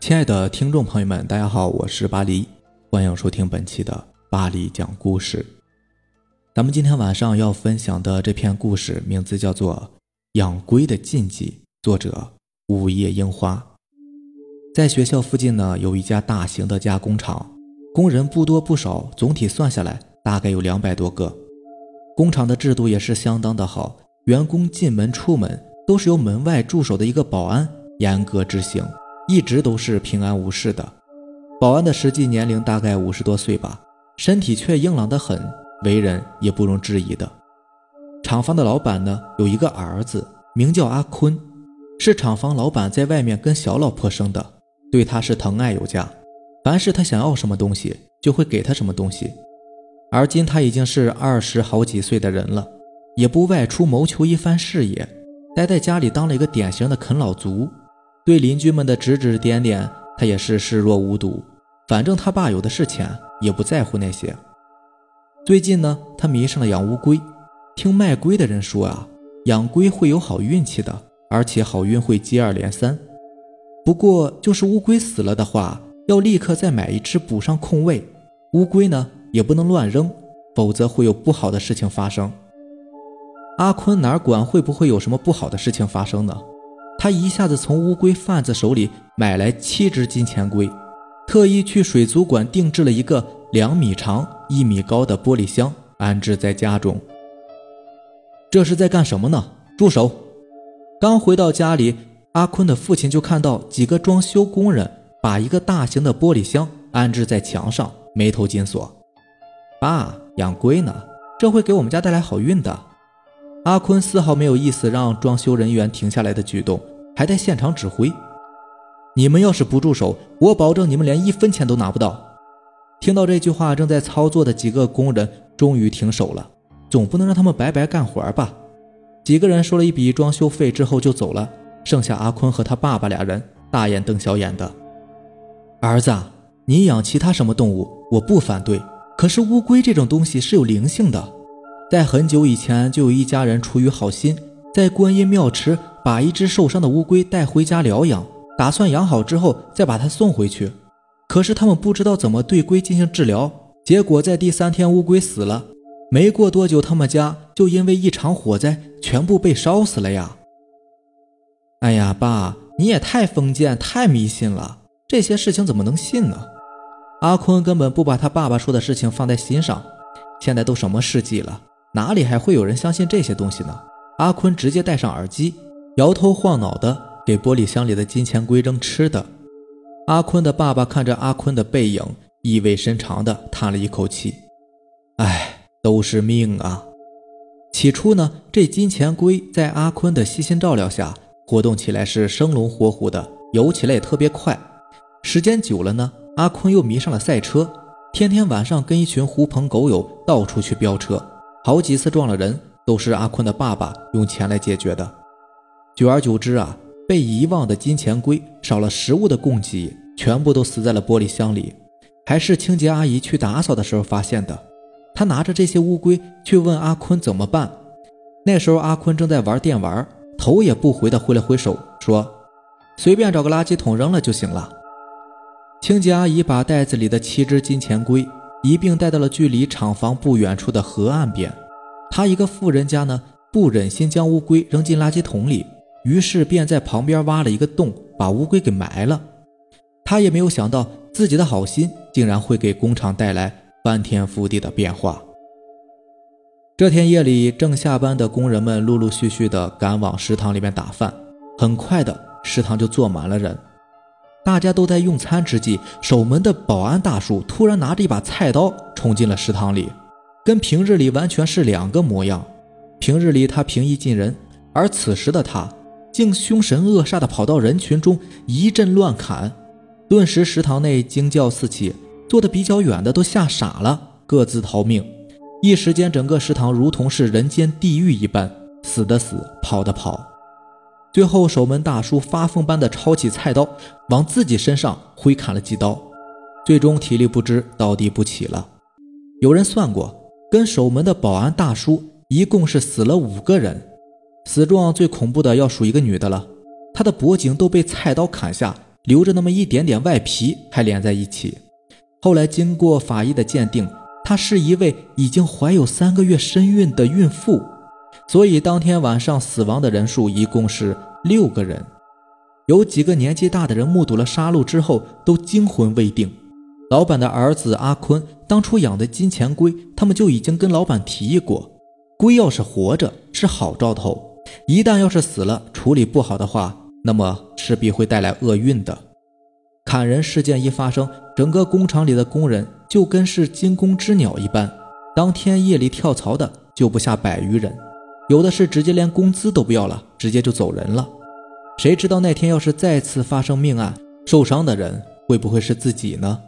亲爱的听众朋友们，大家好，我是巴黎，欢迎收听本期的巴黎讲故事。咱们今天晚上要分享的这篇故事名字叫做《养龟的禁忌》，作者午夜樱花。在学校附近呢，有一家大型的加工厂，工人不多不少，总体算下来大概有两百多个。工厂的制度也是相当的好，员工进门出门都是由门外驻守的一个保安严格执行。一直都是平安无事的。保安的实际年龄大概五十多岁吧，身体却硬朗得很，为人也不容置疑的。厂房的老板呢，有一个儿子，名叫阿坤，是厂房老板在外面跟小老婆生的，对他是疼爱有加，凡是他想要什么东西，就会给他什么东西。而今他已经是二十好几岁的人了，也不外出谋求一番事业，待在家里当了一个典型的啃老族。对邻居们的指指点点，他也是视若无睹。反正他爸有的是钱，也不在乎那些。最近呢，他迷上了养乌龟。听卖龟的人说啊，养龟会有好运气的，而且好运会接二连三。不过，就是乌龟死了的话，要立刻再买一只补上空位。乌龟呢，也不能乱扔，否则会有不好的事情发生。阿坤哪管会不会有什么不好的事情发生呢？他一下子从乌龟贩子手里买来七只金钱龟，特意去水族馆定制了一个两米长、一米高的玻璃箱，安置在家中。这是在干什么呢？住手！刚回到家里，阿坤的父亲就看到几个装修工人把一个大型的玻璃箱安置在墙上，眉头紧锁。爸，养龟呢，这会给我们家带来好运的。阿坤丝毫没有意思让装修人员停下来的举动。还在现场指挥，你们要是不住手，我保证你们连一分钱都拿不到。听到这句话，正在操作的几个工人终于停手了，总不能让他们白白干活吧？几个人收了一笔装修费之后就走了，剩下阿坤和他爸爸俩人大眼瞪小眼的。儿子，你养其他什么动物我不反对，可是乌龟这种东西是有灵性的，在很久以前就有一家人出于好心，在观音庙池。把一只受伤的乌龟带回家疗养，打算养好之后再把它送回去。可是他们不知道怎么对龟进行治疗，结果在第三天乌龟死了。没过多久，他们家就因为一场火灾全部被烧死了呀！哎呀，爸，你也太封建、太迷信了，这些事情怎么能信呢？阿坤根本不把他爸爸说的事情放在心上。现在都什么世纪了，哪里还会有人相信这些东西呢？阿坤直接戴上耳机。摇头晃脑的给玻璃箱里的金钱龟扔吃的，阿坤的爸爸看着阿坤的背影，意味深长的叹了一口气：“哎，都是命啊！”起初呢，这金钱龟在阿坤的悉心照料下，活动起来是生龙活虎的，游起来也特别快。时间久了呢，阿坤又迷上了赛车，天天晚上跟一群狐朋狗友到处去飙车，好几次撞了人，都是阿坤的爸爸用钱来解决的。久而久之啊，被遗忘的金钱龟少了食物的供给，全部都死在了玻璃箱里。还是清洁阿姨去打扫的时候发现的。她拿着这些乌龟去问阿坤怎么办。那时候阿坤正在玩电玩，头也不回的挥了挥手，说：“随便找个垃圾桶扔了就行了。”清洁阿姨把袋子里的七只金钱龟一并带到了距离厂房不远处的河岸边。她一个富人家呢，不忍心将乌龟扔进垃圾桶里。于是便在旁边挖了一个洞，把乌龟给埋了。他也没有想到自己的好心竟然会给工厂带来翻天覆地的变化。这天夜里，正下班的工人们陆陆续续的赶往食堂里面打饭，很快的食堂就坐满了人。大家都在用餐之际，守门的保安大叔突然拿着一把菜刀冲进了食堂里，跟平日里完全是两个模样。平日里他平易近人，而此时的他。竟凶神恶煞地跑到人群中一阵乱砍，顿时食堂内惊叫四起，坐得比较远的都吓傻了，各自逃命。一时间，整个食堂如同是人间地狱一般，死的死，跑的跑。最后，守门大叔发疯般的抄起菜刀，往自己身上挥砍了几刀，最终体力不支，倒地不起了。有人算过，跟守门的保安大叔一共是死了五个人。死状最恐怖的要数一个女的了，她的脖颈都被菜刀砍下，留着那么一点点外皮，还连在一起。后来经过法医的鉴定，她是一位已经怀有三个月身孕的孕妇，所以当天晚上死亡的人数一共是六个人。有几个年纪大的人目睹了杀戮之后都惊魂未定。老板的儿子阿坤当初养的金钱龟，他们就已经跟老板提议过，龟要是活着是好兆头，一旦要是死了，处理不好的话，那么势必会带来厄运的。砍人事件一发生，整个工厂里的工人就跟是惊弓之鸟一般，当天夜里跳槽的就不下百余人，有的是直接连工资都不要了，直接就走人了。谁知道那天要是再次发生命案，受伤的人会不会是自己呢？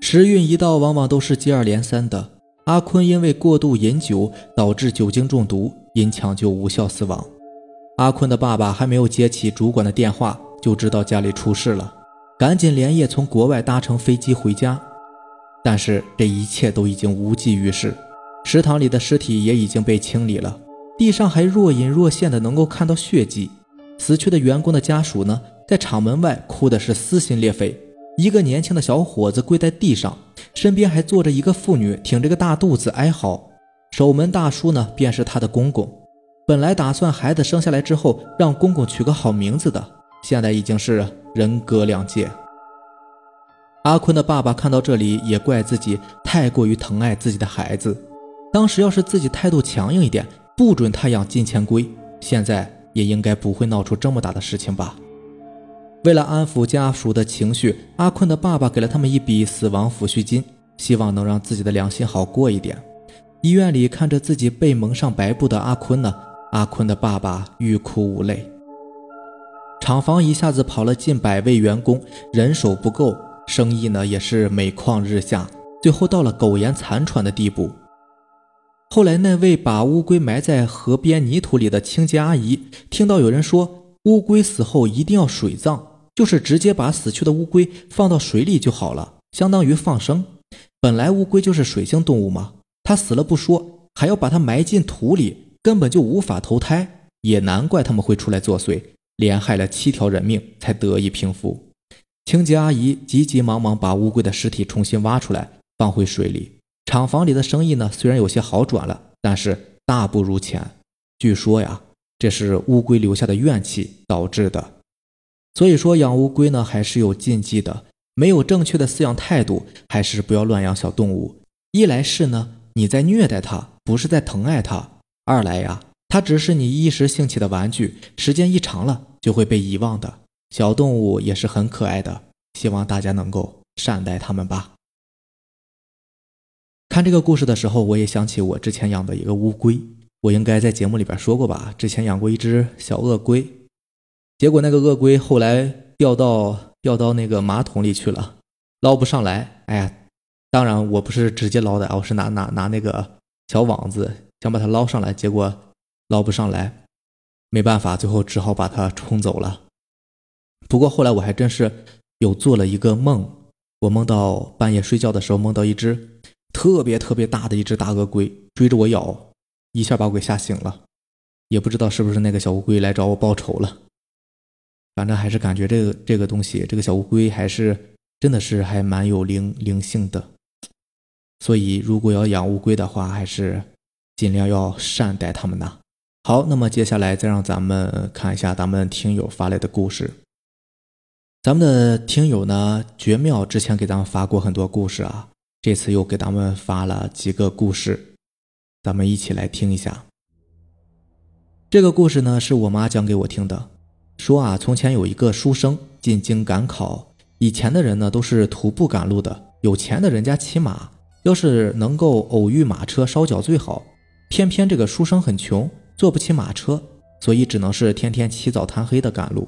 时运一到，往往都是接二连三的。阿坤因为过度饮酒导致酒精中毒，因抢救无效死亡。阿坤的爸爸还没有接起主管的电话，就知道家里出事了，赶紧连夜从国外搭乘飞机回家。但是这一切都已经无济于事，食堂里的尸体也已经被清理了，地上还若隐若现的能够看到血迹。死去的员工的家属呢，在厂门外哭的是撕心裂肺。一个年轻的小伙子跪在地上，身边还坐着一个妇女，挺着个大肚子哀嚎。守门大叔呢，便是他的公公。本来打算孩子生下来之后让公公取个好名字的，现在已经是人隔两界。阿坤的爸爸看到这里，也怪自己太过于疼爱自己的孩子。当时要是自己态度强硬一点，不准他养金钱龟，现在也应该不会闹出这么大的事情吧。为了安抚家属的情绪，阿坤的爸爸给了他们一笔死亡抚恤金，希望能让自己的良心好过一点。医院里看着自己被蒙上白布的阿坤呢，阿坤的爸爸欲哭无泪。厂房一下子跑了近百位员工，人手不够，生意呢也是每况日下，最后到了苟延残喘的地步。后来那位把乌龟埋在河边泥土里的清洁阿姨，听到有人说乌龟死后一定要水葬。就是直接把死去的乌龟放到水里就好了，相当于放生。本来乌龟就是水性动物嘛，它死了不说，还要把它埋进土里，根本就无法投胎。也难怪他们会出来作祟，连害了七条人命才得以平复。清洁阿姨急急忙忙把乌龟的尸体重新挖出来，放回水里。厂房里的生意呢，虽然有些好转了，但是大不如前。据说呀，这是乌龟留下的怨气导致的。所以说养乌龟呢还是有禁忌的，没有正确的饲养态度，还是不要乱养小动物。一来是呢你在虐待它，不是在疼爱它；二来呀，它只是你一时兴起的玩具，时间一长了就会被遗忘的。小动物也是很可爱的，希望大家能够善待它们吧。看这个故事的时候，我也想起我之前养的一个乌龟，我应该在节目里边说过吧？之前养过一只小鳄龟。结果那个鳄龟后来掉到掉到那个马桶里去了，捞不上来。哎呀，当然我不是直接捞的，我是拿拿拿那个小网子想把它捞上来，结果捞不上来，没办法，最后只好把它冲走了。不过后来我还真是有做了一个梦，我梦到半夜睡觉的时候梦到一只特别特别大的一只大鳄龟追着我咬，一下把我给吓醒了，也不知道是不是那个小乌龟来找我报仇了。反正还是感觉这个这个东西，这个小乌龟还是真的是还蛮有灵灵性的，所以如果要养乌龟的话，还是尽量要善待它们呐。好，那么接下来再让咱们看一下咱们听友发来的故事。咱们的听友呢，绝妙之前给咱们发过很多故事啊，这次又给咱们发了几个故事，咱们一起来听一下。这个故事呢，是我妈讲给我听的。说啊，从前有一个书生进京赶考，以前的人呢都是徒步赶路的，有钱的人家骑马，要是能够偶遇马车烧脚最好。偏偏这个书生很穷，坐不起马车，所以只能是天天起早贪黑的赶路。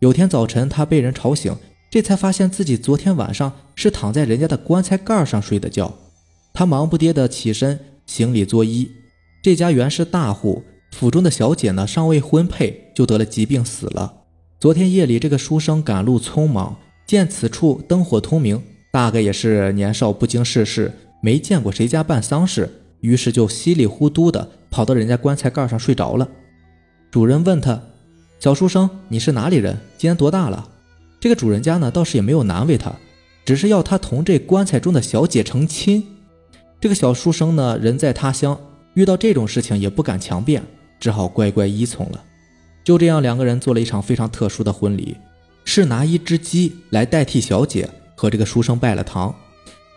有天早晨，他被人吵醒，这才发现自己昨天晚上是躺在人家的棺材盖上睡的觉。他忙不迭地起身行礼作揖，这家原是大户。府中的小姐呢，尚未婚配就得了疾病死了。昨天夜里，这个书生赶路匆忙，见此处灯火通明，大概也是年少不经世事，没见过谁家办丧事，于是就稀里糊涂的跑到人家棺材盖上睡着了。主人问他：“小书生，你是哪里人？今年多大了？”这个主人家呢倒是也没有难为他，只是要他同这棺材中的小姐成亲。这个小书生呢人在他乡，遇到这种事情也不敢强辩，只好乖乖依从了。就这样，两个人做了一场非常特殊的婚礼，是拿一只鸡来代替小姐和这个书生拜了堂。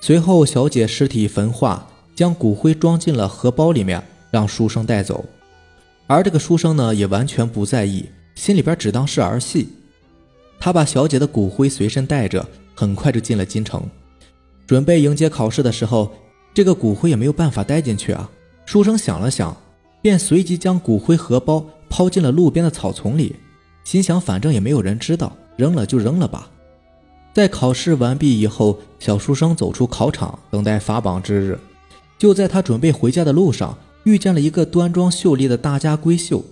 随后，小姐尸体焚化，将骨灰装进了荷包里面，让书生带走。而这个书生呢，也完全不在意，心里边只当是儿戏。他把小姐的骨灰随身带着，很快就进了京城，准备迎接考试的时候，这个骨灰也没有办法带进去啊。书生想了想，便随即将骨灰荷包抛进了路边的草丛里，心想反正也没有人知道，扔了就扔了吧。在考试完毕以后，小书生走出考场，等待发榜之日。就在他准备回家的路上，遇见了一个端庄秀丽的大家闺秀。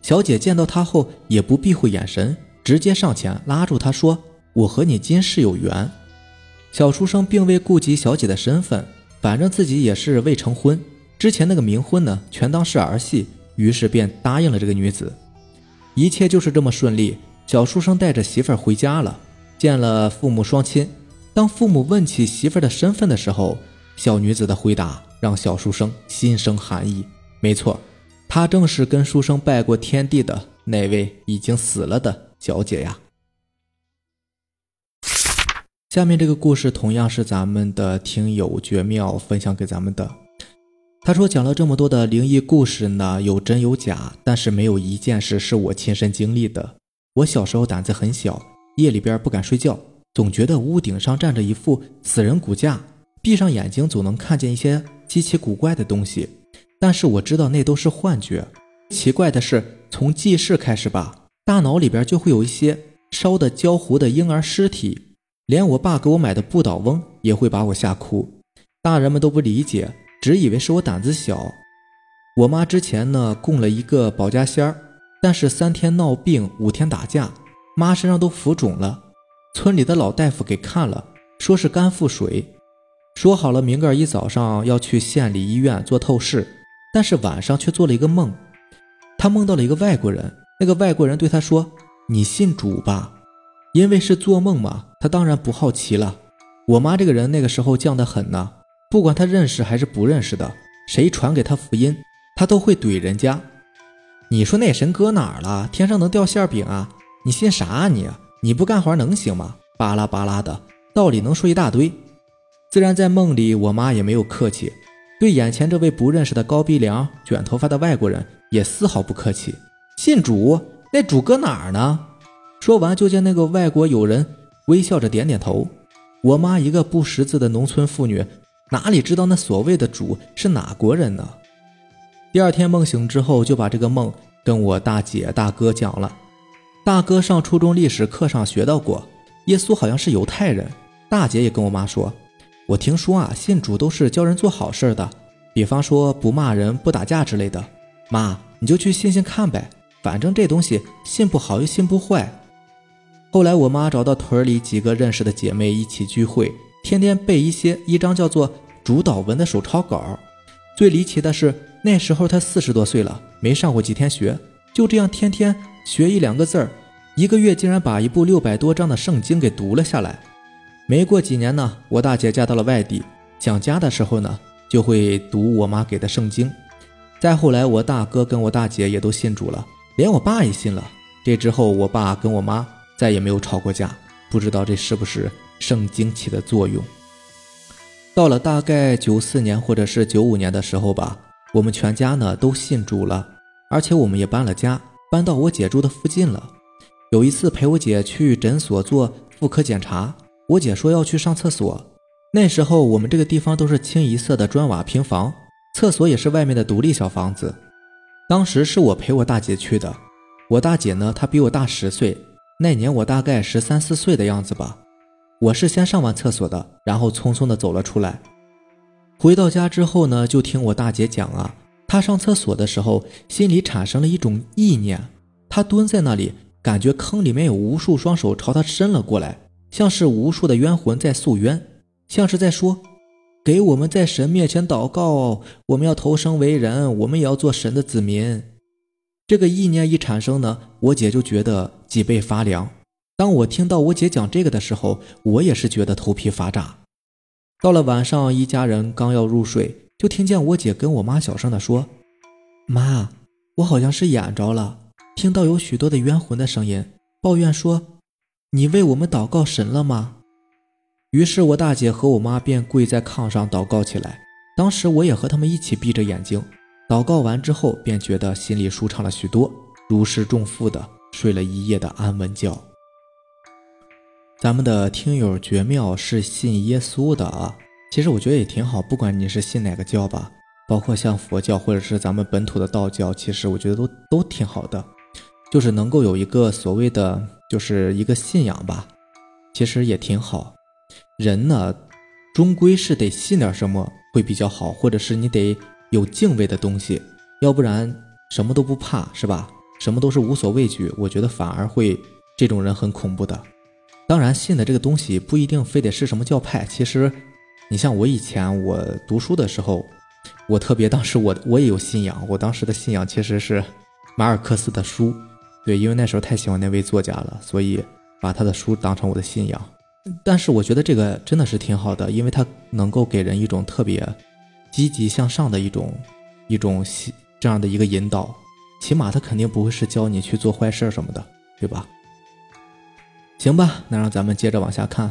小姐见到他后，也不避讳眼神，直接上前拉住他说：“我和你今世有缘。”小书生并未顾及小姐的身份，反正自己也是未成婚，之前那个冥婚呢，全当是儿戏，于是便答应了这个女子。一切就是这么顺利，小书生带着媳妇儿回家了。见了父母双亲，当父母问起媳妇儿的身份的时候，小女子的回答让小书生心生寒意。没错，她正是跟书生拜过天地的那位已经死了的小姐呀。下面这个故事同样是咱们的听友绝妙分享给咱们的。他说讲了这么多的灵异故事呢，有真有假，但是没有一件事是我亲身经历的。我小时候胆子很小。夜里边不敢睡觉，总觉得屋顶上站着一副死人骨架，闭上眼睛总能看见一些稀奇古怪的东西。但是我知道那都是幻觉。奇怪的是，从记事开始吧，大脑里边就会有一些烧的焦糊的婴儿尸体，连我爸给我买的不倒翁也会把我吓哭。大人们都不理解，只以为是我胆子小。我妈之前呢供了一个保家仙儿，但是三天闹病，五天打架。妈身上都浮肿了，村里的老大夫给看了，说是肝腹水，说好了明个一早上要去县里医院做透视，但是晚上却做了一个梦，他梦到了一个外国人，那个外国人对他说：“你信主吧。”因为是做梦嘛，他当然不好奇了。我妈这个人那个时候犟得很呢，不管他认识还是不认识的，谁传给他福音，他都会怼人家。你说那神搁哪儿了？天上能掉馅饼啊？你信啥啊你？你不干活能行吗？巴拉巴拉的道理能说一大堆。自然在梦里，我妈也没有客气，对眼前这位不认识的高鼻梁、卷头发的外国人也丝毫不客气。信主？那主搁哪儿呢？说完，就见那个外国友人微笑着点点头。我妈一个不识字的农村妇女，哪里知道那所谓的主是哪国人呢？第二天梦醒之后，就把这个梦跟我大姐大哥讲了。大哥上初中历史课上学到过，耶稣好像是犹太人。大姐也跟我妈说，我听说啊，信主都是教人做好事的，比方说不骂人、不打架之类的。妈，你就去信信看呗，反正这东西信不好又信不坏。后来我妈找到屯里几个认识的姐妹一起聚会，天天背一些一张叫做主导文的手抄稿。最离奇的是，那时候他四十多岁了，没上过几天学，就这样天天。学一两个字儿，一个月竟然把一部六百多章的圣经给读了下来。没过几年呢，我大姐嫁到了外地，想家的时候呢，就会读我妈给的圣经。再后来，我大哥跟我大姐也都信主了，连我爸也信了。这之后，我爸跟我妈再也没有吵过架。不知道这是不是圣经起的作用？到了大概九四年或者是九五年的时候吧，我们全家呢都信主了，而且我们也搬了家。搬到我姐住的附近了。有一次陪我姐去诊所做妇科检查，我姐说要去上厕所。那时候我们这个地方都是清一色的砖瓦平房，厕所也是外面的独立小房子。当时是我陪我大姐去的。我大姐呢，她比我大十岁，那年我大概十三四岁的样子吧。我是先上完厕所的，然后匆匆的走了出来。回到家之后呢，就听我大姐讲啊。她上厕所的时候，心里产生了一种意念。她蹲在那里，感觉坑里面有无数双手朝她伸了过来，像是无数的冤魂在诉冤，像是在说：“给我们在神面前祷告，我们要投生为人，我们也要做神的子民。”这个意念一产生呢，我姐就觉得脊背发凉。当我听到我姐讲这个的时候，我也是觉得头皮发炸。到了晚上，一家人刚要入睡，就听见我姐跟我妈小声的说：“妈，我好像是眼着了，听到有许多的冤魂的声音，抱怨说，你为我们祷告神了吗？”于是，我大姐和我妈便跪在炕上祷告起来。当时，我也和他们一起闭着眼睛祷告完之后，便觉得心里舒畅了许多，如释重负的睡了一夜的安稳觉。咱们的听友绝妙是信耶稣的啊，其实我觉得也挺好，不管你是信哪个教吧，包括像佛教或者是咱们本土的道教，其实我觉得都都挺好的，就是能够有一个所谓的就是一个信仰吧，其实也挺好。人呢，终归是得信点什么会比较好，或者是你得有敬畏的东西，要不然什么都不怕是吧？什么都是无所畏惧，我觉得反而会这种人很恐怖的。当然，信的这个东西不一定非得是什么教派。其实，你像我以前我读书的时候，我特别当时我我也有信仰，我当时的信仰其实是马尔克斯的书，对，因为那时候太喜欢那位作家了，所以把他的书当成我的信仰。但是我觉得这个真的是挺好的，因为它能够给人一种特别积极向上的一种一种这样的一个引导，起码他肯定不会是教你去做坏事什么的，对吧？行吧，那让咱们接着往下看，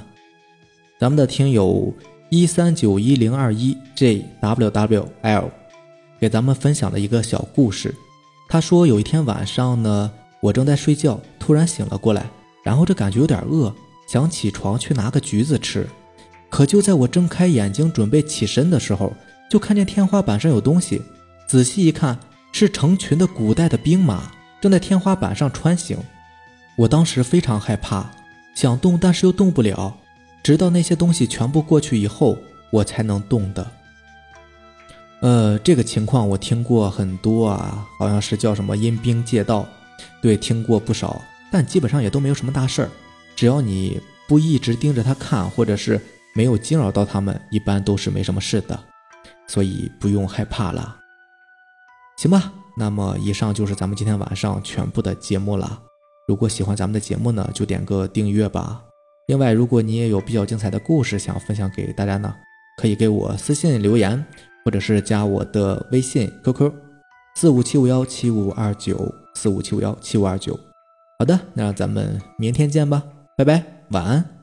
咱们的听友一三九一零二一 jwwl 给咱们分享了一个小故事。他说有一天晚上呢，我正在睡觉，突然醒了过来，然后这感觉有点饿。想起床去拿个橘子吃，可就在我睁开眼睛准备起身的时候，就看见天花板上有东西。仔细一看，是成群的古代的兵马正在天花板上穿行。我当时非常害怕，想动但是又动不了，直到那些东西全部过去以后，我才能动的。呃，这个情况我听过很多啊，好像是叫什么阴兵借道，对，听过不少，但基本上也都没有什么大事儿。只要你不一直盯着他看，或者是没有惊扰到他们，一般都是没什么事的，所以不用害怕了。行吧，那么以上就是咱们今天晚上全部的节目了。如果喜欢咱们的节目呢，就点个订阅吧。另外，如果你也有比较精彩的故事想分享给大家呢，可以给我私信留言，或者是加我的微信 QQ 四五七五幺七五二九四五七五幺七五二九。好的，那咱们明天见吧。拜拜，晚安。